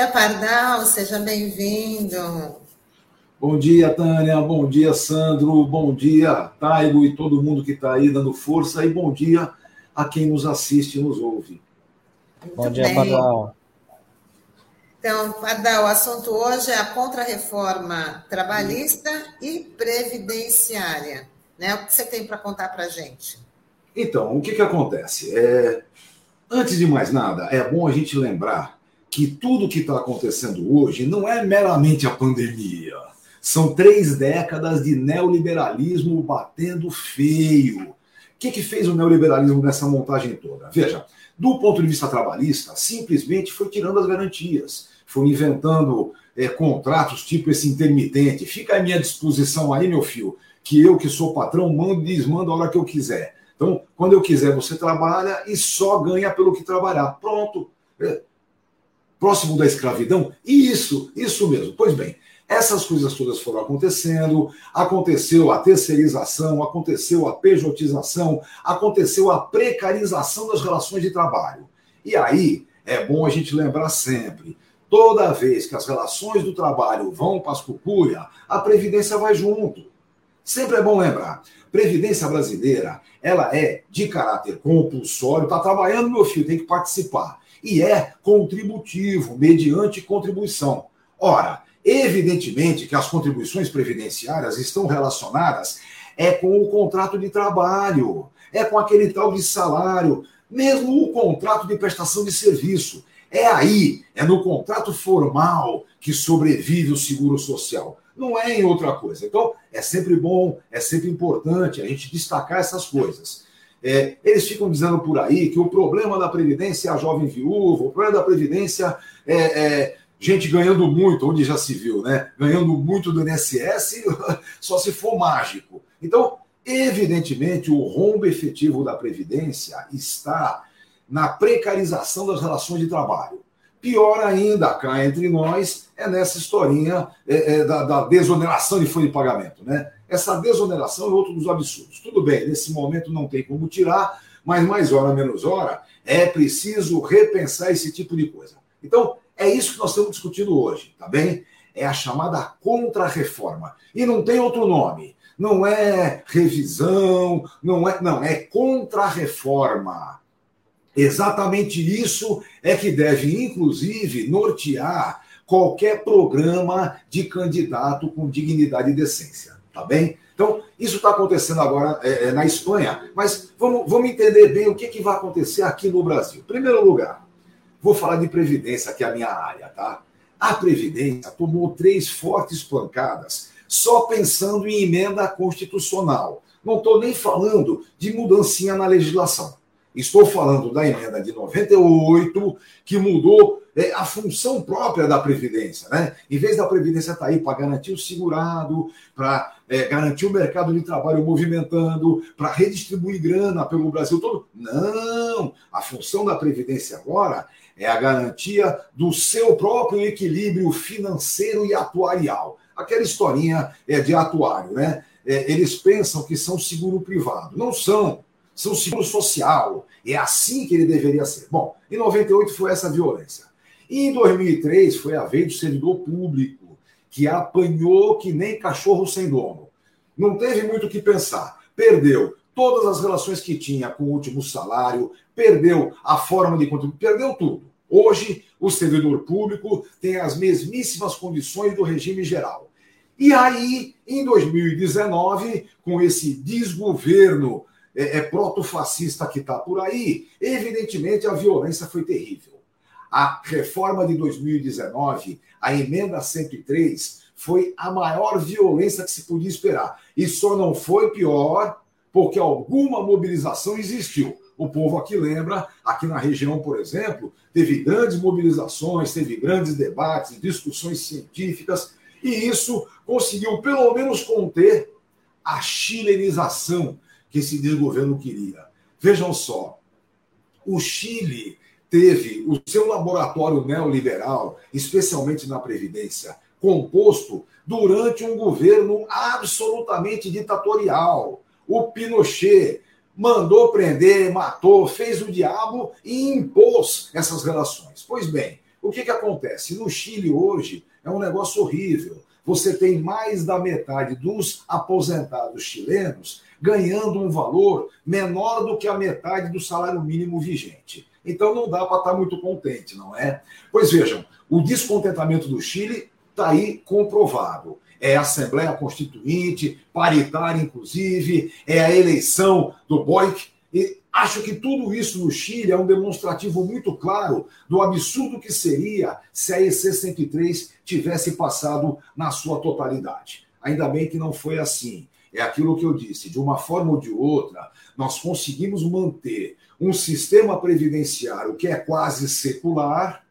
Bom dia, Pardal, seja bem-vindo. Bom dia, Tânia, bom dia, Sandro, bom dia, Taigo e todo mundo que está aí dando força, e bom dia a quem nos assiste e nos ouve. Muito bom dia, bem. Pardal. Então, Pardal, o assunto hoje é a contrarreforma trabalhista e previdenciária. Né? O que você tem para contar para a gente? Então, o que, que acontece? É, antes de mais nada, é bom a gente lembrar que tudo que está acontecendo hoje não é meramente a pandemia. São três décadas de neoliberalismo batendo feio. O que, que fez o neoliberalismo nessa montagem toda? Veja, do ponto de vista trabalhista, simplesmente foi tirando as garantias, foi inventando é, contratos tipo esse intermitente. Fica à minha disposição aí, meu filho, que eu, que sou patrão, mando e desmando a hora que eu quiser. Então, quando eu quiser, você trabalha e só ganha pelo que trabalhar. Pronto. É, próximo da escravidão? Isso, isso mesmo. Pois bem, essas coisas todas foram acontecendo, aconteceu a terceirização, aconteceu a pejotização, aconteceu a precarização das relações de trabalho. E aí é bom a gente lembrar sempre: toda vez que as relações do trabalho vão para as cucuia, a Previdência vai junto. Sempre é bom lembrar: Previdência brasileira, ela é de caráter compulsório, está trabalhando, meu filho, tem que participar e é contributivo, mediante contribuição. Ora, evidentemente que as contribuições previdenciárias estão relacionadas é com o contrato de trabalho, é com aquele tal de salário, mesmo o contrato de prestação de serviço. É aí, é no contrato formal que sobrevive o seguro social. Não é em outra coisa. Então, é sempre bom, é sempre importante a gente destacar essas coisas. É, eles ficam dizendo por aí que o problema da Previdência é a jovem viúva, o problema da Previdência é, é gente ganhando muito, onde já se viu, né? Ganhando muito do INSS, só se for mágico. Então, evidentemente, o rombo efetivo da Previdência está na precarização das relações de trabalho. Pior ainda, cá entre nós, é nessa historinha é, é, da, da desoneração de folha de pagamento, né? Essa desoneração é outro dos absurdos. Tudo bem, nesse momento não tem como tirar, mas mais hora menos hora é preciso repensar esse tipo de coisa. Então, é isso que nós estamos discutindo hoje, tá bem? É a chamada contra-reforma. E não tem outro nome. Não é revisão, não é, não, é contra-reforma. Exatamente isso é que deve, inclusive, nortear qualquer programa de candidato com dignidade e decência. Tá bem? Então, isso está acontecendo agora é, é, na Espanha, mas vamos, vamos entender bem o que, que vai acontecer aqui no Brasil. Em primeiro lugar, vou falar de Previdência, que é a minha área, tá? A Previdência tomou três fortes pancadas só pensando em emenda constitucional. Não estou nem falando de mudancinha na legislação. Estou falando da emenda de 98, que mudou é, a função própria da Previdência. Né? Em vez da Previdência estar tá aí para garantir o segurado, para é, garantir o mercado de trabalho movimentando, para redistribuir grana pelo Brasil todo. Não! A função da Previdência agora é a garantia do seu próprio equilíbrio financeiro e atuarial. Aquela historinha é de atuário, né? É, eles pensam que são seguro privado. Não são são seguro social. É assim que ele deveria ser. Bom, em 98 foi essa violência. E em 2003 foi a vez do servidor público, que apanhou que nem cachorro sem dono. Não teve muito o que pensar. Perdeu todas as relações que tinha com o último salário, perdeu a forma de contribuir, perdeu tudo. Hoje, o servidor público tem as mesmíssimas condições do regime geral. E aí, em 2019, com esse desgoverno é, é proto-fascista que está por aí, evidentemente a violência foi terrível. A reforma de 2019, a emenda 103, foi a maior violência que se podia esperar. E só não foi pior porque alguma mobilização existiu. O povo aqui lembra, aqui na região, por exemplo, teve grandes mobilizações, teve grandes debates, discussões científicas, e isso conseguiu pelo menos conter a chilenização que esse desgoverno queria. Vejam só, o Chile teve o seu laboratório neoliberal, especialmente na Previdência, composto durante um governo absolutamente ditatorial. O Pinochet mandou prender, matou, fez o diabo e impôs essas relações. Pois bem, O que, que acontece? No Chile hoje é um negócio horrível. Você tem mais da metade dos aposentados chilenos ganhando um valor menor do que a metade do salário mínimo vigente. Então não dá para estar tá muito contente, não é? Pois vejam, o descontentamento do Chile está aí comprovado. É a Assembleia Constituinte, paritária, inclusive, é a eleição do Boic. E acho que tudo isso no Chile é um demonstrativo muito claro do absurdo que seria se a EC 103 tivesse passado na sua totalidade. Ainda bem que não foi assim. É aquilo que eu disse, de uma forma ou de outra, nós conseguimos manter um sistema previdenciário que é quase secular,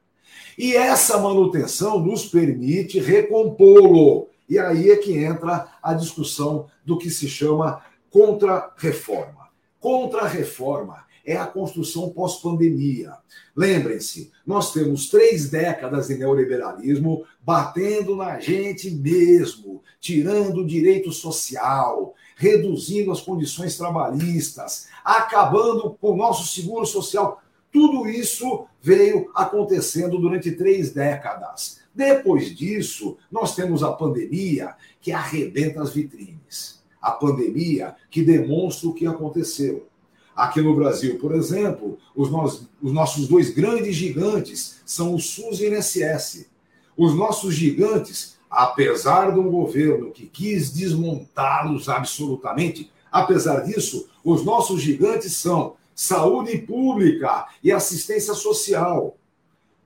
e essa manutenção nos permite recompô-lo. E aí é que entra a discussão do que se chama contra-reforma. Contra-reforma é a construção pós-pandemia. Lembrem-se, nós temos três décadas de neoliberalismo batendo na gente mesmo, tirando o direito social, reduzindo as condições trabalhistas, acabando com o nosso seguro social. Tudo isso veio acontecendo durante três décadas. Depois disso, nós temos a pandemia que arrebenta as vitrines. A pandemia que demonstra o que aconteceu. Aqui no Brasil, por exemplo, os, os nossos dois grandes gigantes são o SUS e o INSS. Os nossos gigantes, apesar de um governo que quis desmontá-los absolutamente, apesar disso, os nossos gigantes são saúde pública e assistência social,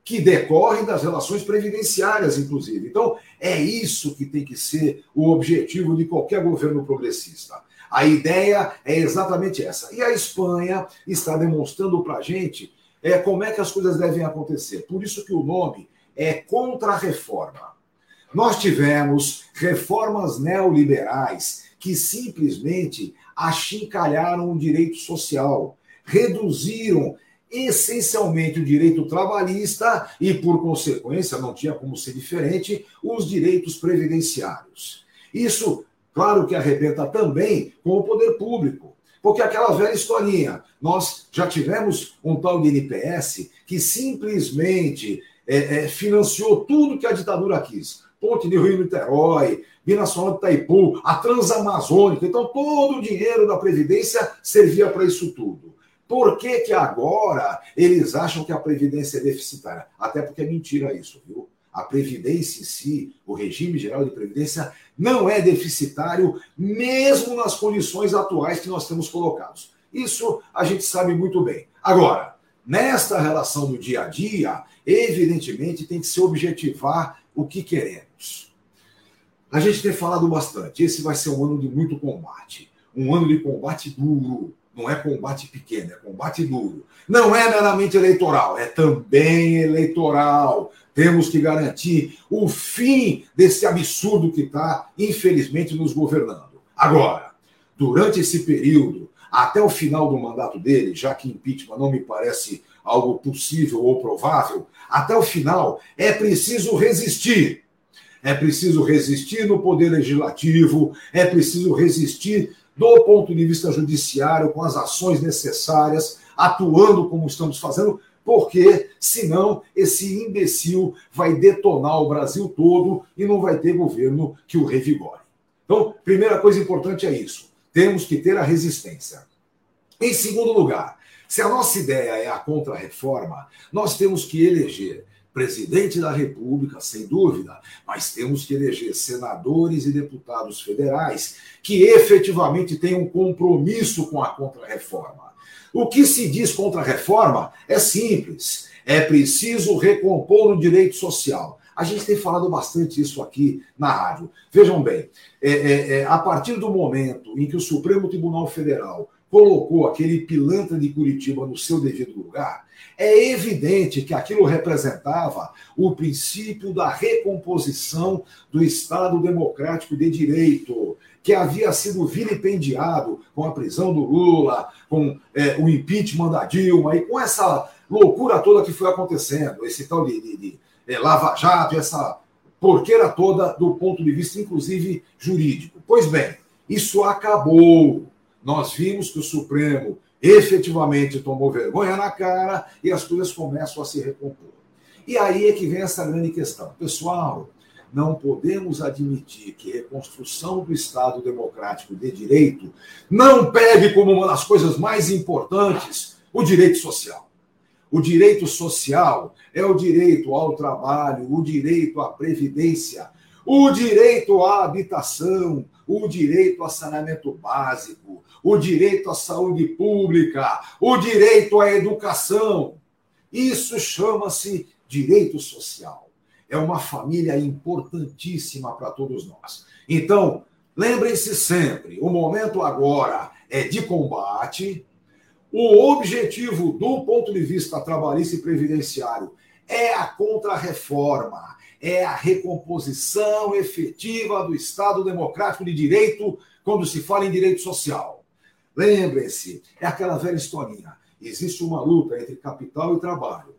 que decorrem das relações previdenciárias, inclusive. Então, é isso que tem que ser o objetivo de qualquer governo progressista a ideia é exatamente essa. E a Espanha está demonstrando para a gente é, como é que as coisas devem acontecer. Por isso que o nome é contra-reforma. Nós tivemos reformas neoliberais que simplesmente achincalharam o direito social, reduziram essencialmente o direito trabalhista e, por consequência, não tinha como ser diferente, os direitos previdenciários. Isso Claro que arrebenta também com o poder público. Porque aquela velha historinha, nós já tivemos um tal de NPS que simplesmente é, é, financiou tudo que a ditadura quis. Ponte de Rio Niterói, Binacional de Itaipu, a Transamazônica. Então, todo o dinheiro da Previdência servia para isso tudo. Por que, que agora eles acham que a Previdência é deficitária? Até porque é mentira isso, viu? A Previdência em si, o regime geral de Previdência, não é deficitário, mesmo nas condições atuais que nós temos colocados. Isso a gente sabe muito bem. Agora, nesta relação do dia a dia, evidentemente tem que se objetivar o que queremos. A gente tem falado bastante, esse vai ser um ano de muito combate. Um ano de combate duro, não é combate pequeno, é combate duro. Não é meramente eleitoral, é também eleitoral. Temos que garantir o fim desse absurdo que está, infelizmente, nos governando. Agora, durante esse período, até o final do mandato dele, já que impeachment não me parece algo possível ou provável, até o final é preciso resistir. É preciso resistir no poder legislativo, é preciso resistir do ponto de vista judiciário, com as ações necessárias, atuando como estamos fazendo, porque senão esse imbecil vai detonar o Brasil todo e não vai ter governo que o revigore. Então, primeira coisa importante é isso: temos que ter a resistência. Em segundo lugar, se a nossa ideia é a contra-reforma, nós temos que eleger presidente da República, sem dúvida, mas temos que eleger senadores e deputados federais que efetivamente tenham um compromisso com a contra-reforma. O que se diz contra a reforma é simples. É preciso recompor o direito social. A gente tem falado bastante isso aqui na rádio. Vejam bem, é, é, é, a partir do momento em que o Supremo Tribunal Federal colocou aquele pilantra de Curitiba no seu devido lugar, é evidente que aquilo representava o princípio da recomposição do Estado democrático de direito que havia sido vilipendiado com a prisão do Lula, com é, o impeachment da Dilma e com essa loucura toda que foi acontecendo, esse tal de, de, de é, Lava Jato, essa porqueira toda do ponto de vista, inclusive, jurídico. Pois bem, isso acabou. Nós vimos que o Supremo efetivamente tomou vergonha na cara e as coisas começam a se recompor. E aí é que vem essa grande questão. Pessoal, não podemos admitir que reconstrução do Estado democrático de direito não pegue como uma das coisas mais importantes o direito social. O direito social é o direito ao trabalho, o direito à previdência, o direito à habitação, o direito a saneamento básico, o direito à saúde pública, o direito à educação. Isso chama-se direito social. É uma família importantíssima para todos nós. Então, lembrem-se sempre: o momento agora é de combate. O objetivo do ponto de vista trabalhista e previdenciário é a contrarreforma, é a recomposição efetiva do Estado Democrático de Direito quando se fala em direito social. Lembrem-se, é aquela velha historinha. Existe uma luta entre capital e trabalho.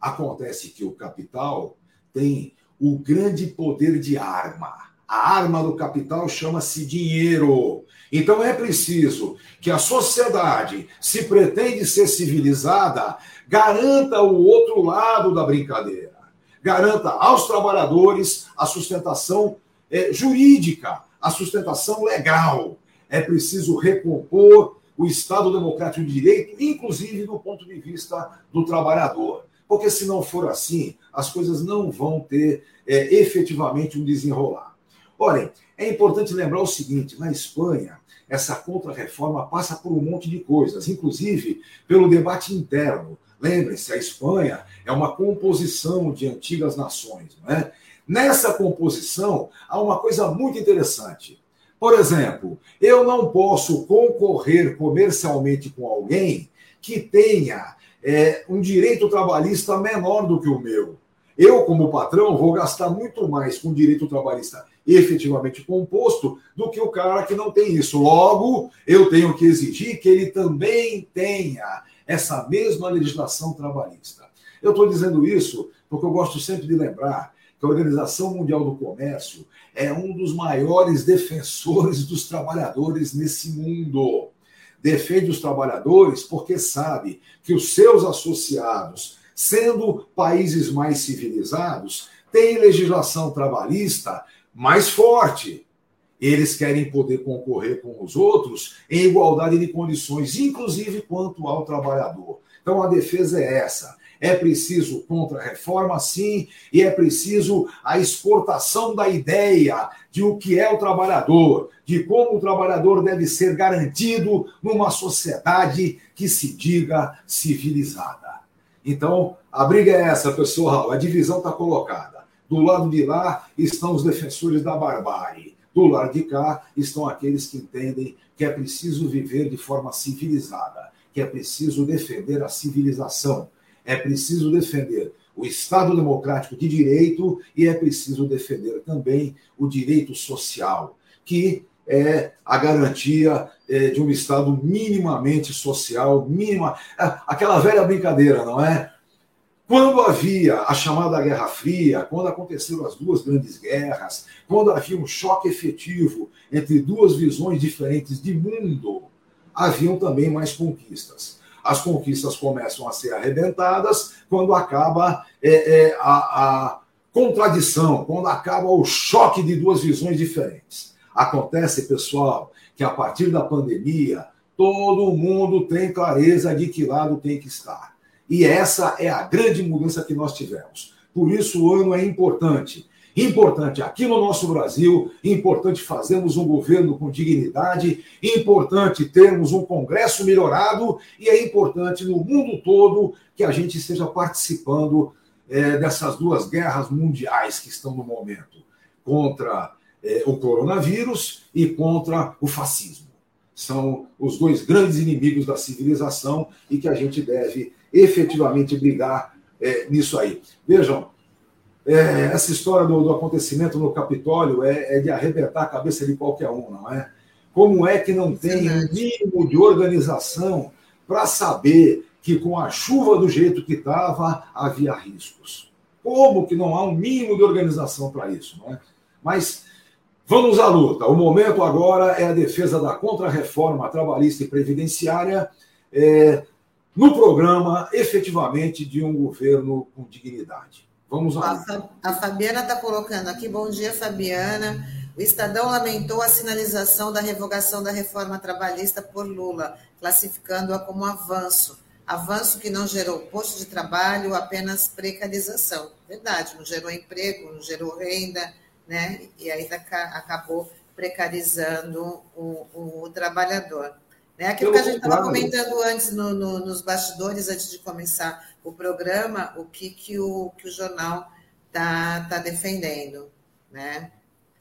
Acontece que o capital tem o grande poder de arma. A arma do capital chama-se dinheiro. Então é preciso que a sociedade, se pretende ser civilizada, garanta o outro lado da brincadeira. Garanta aos trabalhadores a sustentação é, jurídica, a sustentação legal. É preciso recompor o Estado Democrático de Direito, inclusive do ponto de vista do trabalhador. Porque se não for assim, as coisas não vão ter é, efetivamente um desenrolar. Olhem, é importante lembrar o seguinte: na Espanha, essa contra-reforma passa por um monte de coisas, inclusive pelo debate interno. Lembrem-se, a Espanha é uma composição de antigas nações. Não é? Nessa composição, há uma coisa muito interessante. Por exemplo, eu não posso concorrer comercialmente com alguém que tenha é, um direito trabalhista menor do que o meu. Eu, como patrão, vou gastar muito mais com direito trabalhista efetivamente composto do que o cara que não tem isso. Logo, eu tenho que exigir que ele também tenha essa mesma legislação trabalhista. Eu estou dizendo isso porque eu gosto sempre de lembrar a Organização Mundial do Comércio é um dos maiores defensores dos trabalhadores nesse mundo. Defende os trabalhadores porque sabe que os seus associados, sendo países mais civilizados, têm legislação trabalhista mais forte. Eles querem poder concorrer com os outros em igualdade de condições, inclusive quanto ao trabalhador. Então a defesa é essa. É preciso contra-reforma, sim, e é preciso a exportação da ideia de o que é o trabalhador, de como o trabalhador deve ser garantido numa sociedade que se diga civilizada. Então, a briga é essa, pessoal, a divisão está colocada. Do lado de lá estão os defensores da barbárie. Do lado de cá estão aqueles que entendem que é preciso viver de forma civilizada, que é preciso defender a civilização, é preciso defender o Estado democrático de direito e é preciso defender também o direito social, que é a garantia é, de um Estado minimamente social, mínima. Aquela velha brincadeira, não é? Quando havia a chamada Guerra Fria, quando aconteceram as duas grandes guerras, quando havia um choque efetivo entre duas visões diferentes de mundo, haviam também mais conquistas. As conquistas começam a ser arrebentadas quando acaba é, é, a, a contradição, quando acaba o choque de duas visões diferentes. Acontece, pessoal, que a partir da pandemia, todo mundo tem clareza de que lado tem que estar. E essa é a grande mudança que nós tivemos. Por isso o ano é importante. Importante aqui no nosso Brasil, importante fazermos um governo com dignidade, importante termos um Congresso melhorado e é importante no mundo todo que a gente esteja participando é, dessas duas guerras mundiais que estão no momento contra é, o coronavírus e contra o fascismo. São os dois grandes inimigos da civilização e que a gente deve efetivamente brigar é, nisso aí. Vejam, é, essa história do, do, acontecimento no Capitólio é, é, de arrebentar a cabeça de qualquer um, não é? Como é que não tem um mínimo de organização para saber que com a chuva do jeito que estava havia riscos? Como que não há um mínimo de organização para isso, não é? Mas vamos à luta. O momento agora é a defesa da contra-reforma trabalhista e previdenciária. É, no programa, efetivamente, de um governo com dignidade. Vamos lá. A Fabiana está colocando aqui, bom dia, Fabiana. O Estadão lamentou a sinalização da revogação da reforma trabalhista por Lula, classificando-a como avanço. Avanço que não gerou posto de trabalho, apenas precarização. Verdade, não gerou emprego, não gerou renda, né? E ainda acabou precarizando o, o, o trabalhador. Né? Aquilo que a gente estava comentando antes no, no, nos bastidores, antes de começar o programa, o que, que, o, que o jornal está tá defendendo. Né?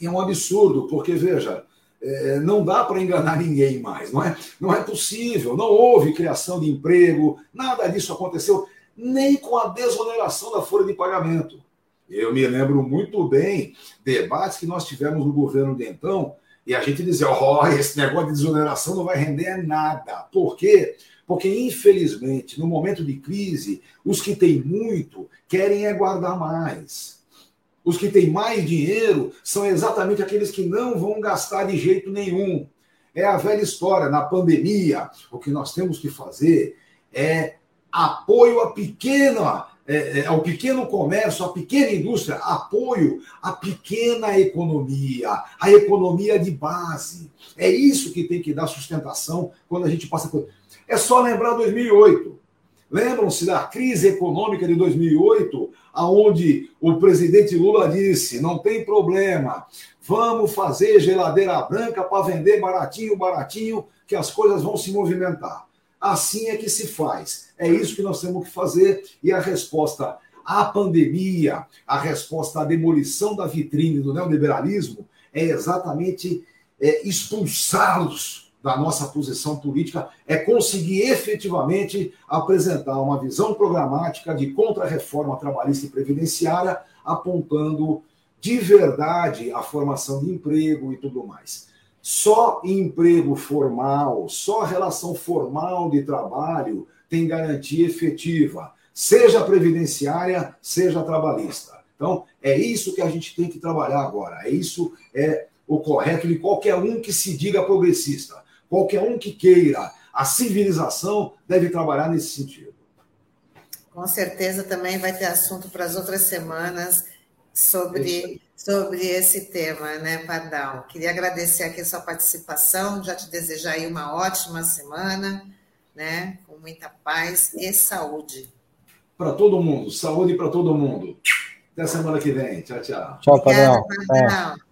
É um absurdo, porque, veja, é, não dá para enganar ninguém mais, não é, não é possível, não houve criação de emprego, nada disso aconteceu, nem com a desoneração da folha de pagamento. Eu me lembro muito bem debates que nós tivemos no governo de então, e a gente dizia, ó, oh, esse negócio de desoneração não vai render nada. Por quê? Porque, infelizmente, no momento de crise, os que têm muito querem é guardar mais. Os que têm mais dinheiro são exatamente aqueles que não vão gastar de jeito nenhum. É a velha história. Na pandemia, o que nós temos que fazer é apoio a pequena é, é, ao pequeno comércio, à pequena indústria, apoio à pequena economia, à economia de base. É isso que tem que dar sustentação quando a gente passa por. É só lembrar 2008. Lembram-se da crise econômica de 2008, aonde o presidente Lula disse: não tem problema, vamos fazer geladeira branca para vender baratinho, baratinho, que as coisas vão se movimentar. Assim é que se faz. É isso que nós temos que fazer. E a resposta à pandemia, a resposta à demolição da vitrine do neoliberalismo é exatamente é, expulsá-los da nossa posição política, é conseguir efetivamente apresentar uma visão programática de contra-reforma trabalhista e previdenciária, apontando de verdade a formação de emprego e tudo mais. Só emprego formal, só relação formal de trabalho tem garantia efetiva, seja previdenciária, seja trabalhista. Então, é isso que a gente tem que trabalhar agora. É isso é o correto de qualquer um que se diga progressista. Qualquer um que queira a civilização deve trabalhar nesse sentido. Com certeza também vai ter assunto para as outras semanas sobre, sobre esse tema, né, Pardal? Queria agradecer aqui a sua participação, já te desejar aí uma ótima semana, né, com muita paz e saúde. Para todo mundo, saúde para todo mundo. Até semana que vem. Tchau, tchau. Tchau, Pardal. Obrigada, Pardal.